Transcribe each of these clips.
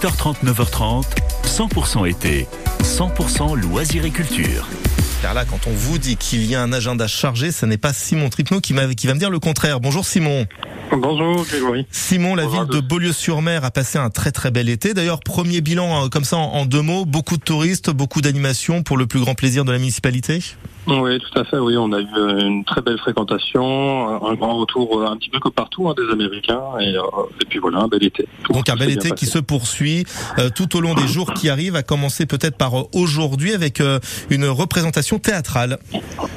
8h30, 9h30, 100% été, 100% loisirs et culture. Car là, quand on vous dit qu'il y a un agenda chargé, ce n'est pas Simon Tripneau qui, qui va me dire le contraire. Bonjour Simon. Bonjour Grégory. Simon, la ville de Beaulieu-sur-Mer a passé un très très bel été. D'ailleurs, premier bilan euh, comme ça en deux mots, beaucoup de touristes, beaucoup d'animations pour le plus grand plaisir de la municipalité? Oui, tout à fait. Oui, on a eu euh, une très belle fréquentation, un grand retour euh, un petit peu comme partout hein, des Américains, et, euh, et, puis voilà, un bel été. Donc un bel été qui se poursuit tout au long des jours qui arrivent, à commencer peut-être par aujourd'hui avec une représentation théâtrale.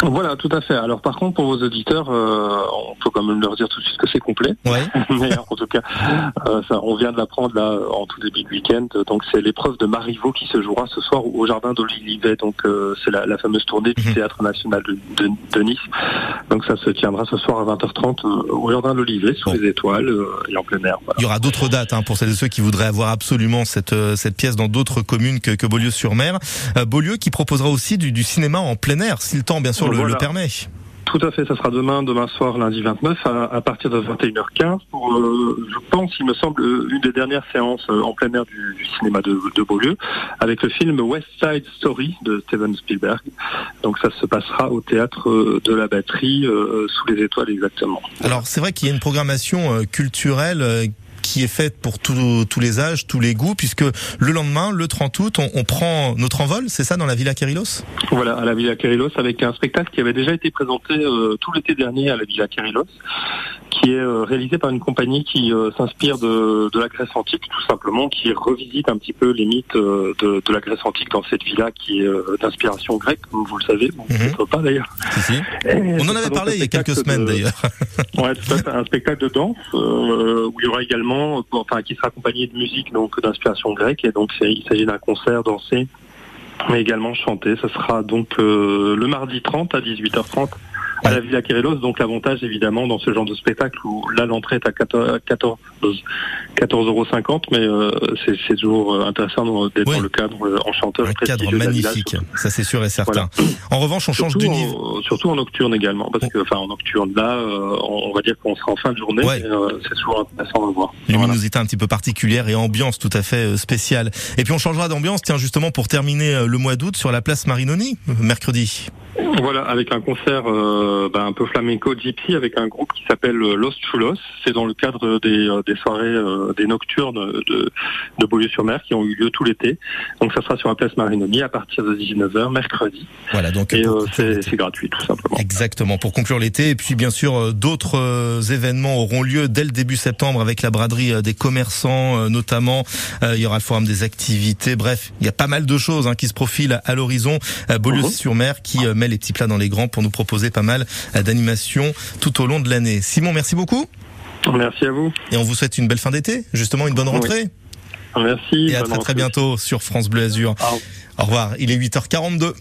Voilà, tout à fait. Alors par contre, pour vos auditeurs, on peut quand même leur dire tout de suite que c'est complet. Ouais. Mais en tout cas, ça, on vient de l'apprendre là en tout début de week-end. Donc c'est l'épreuve de Marivaux qui se jouera ce soir au jardin d'Olivet. Donc c'est la, la, fameuse tournée du mhm. théâtre national de, de, Nice. Donc ça se tiendra ce soir à 20h30 euh, au Jardin l'Olivet, sous les étoiles euh, et en plein air. Il y aura d'autres dates hein, pour celles et ceux qui voudraient avoir absolument cette, euh, cette pièce dans d'autres communes que, que Beaulieu-sur-Mer. Beaulieu qui proposera aussi du, du, cinéma en plein air, si le temps bien sûr le, le permet. Tout à fait, ça sera demain, demain soir, lundi 29, à, partir de 21h15, pour, euh, je pense, il me semble, une des dernières séances euh, en plein air du, cinéma de, Beaulieu, avec le film West Side Story de Steven Spielberg. Donc ça se passera au théâtre euh, de la batterie, sous les étoiles exactement. Alors c'est vrai qu'il y a une programmation culturelle qui est faite pour tous les âges, tous les goûts, puisque le lendemain, le 30 août, on, prend notre envol, c'est ça, dans la Villa Kérilos Voilà, à la Villa Kérilos, avec un spectacle qui avait déjà été présenté euh, tout l'été dernier à la Villa Kérilos, qui est euh, réalisé par une compagnie qui euh, s'inspire de, la Grèce antique, tout simplement, qui revisite un petit peu les mythes de, la Grèce antique dans cette villa qui est d'inspiration grecque, comme vous le savez, bon, mhm. pas d'ailleurs. On en avait parlé il y a quelques semaines d'ailleurs. ouais, tout à fait, un spectacle de danse où il y aura également enfin qui sera accompagné de musique donc d'inspiration grecque et donc il s'agit d'un concert dansé mais également chanté. Ça sera donc euh, le mardi 30 à 18h30 à la Villa Kérélos. Donc l'avantage évidemment dans ce genre de spectacle où là l'entrée est à 14, 14, 14,50 euros, mais euh, c'est toujours euh, intéressant d'être dans le cadre euh, en chanteur. Un cadre magnifique, ça c'est sûr et certain. En revanche, on change d'univers. Surtout en nocturne également, parce que enfin en nocturne là, on va dire qu'on sera en fin de journée. c'est toujours intéressant à voir. Luminosité un petit peu particulière et ambiance tout à fait spéciale. Et puis on changera d'ambiance, tiens justement pour terminer le mois d'août sur la place Marinoni mercredi. Voilà, avec un concert euh, ben, un peu flamenco gypsy avec un groupe qui s'appelle euh, Los Chulos. C'est dans le cadre des, euh, des soirées, euh, des nocturnes de, de Beaulieu-sur-Mer qui ont eu lieu tout l'été. Donc ça sera sur la place Marinoni à partir de 19h mercredi. Voilà, donc et c'est gratuit tout simplement. Exactement, pour conclure l'été. Et puis bien sûr, d'autres événements auront lieu dès le début septembre avec la braderie des commerçants notamment. il y aura le forum des activités. Bref, il y a pas mal de choses hein, qui se profilent à l'horizon. Beaulieu-sur-Mer qui met les petits plats dans les grands pour nous proposer pas mal d'animations tout au long de l'année. Simon, merci beaucoup. Merci à vous. Et on vous souhaite une belle fin d'été, justement une bonne rentrée. Merci. Et à très très bientôt sur France Bleu Azur. Au revoir, il est 8h42.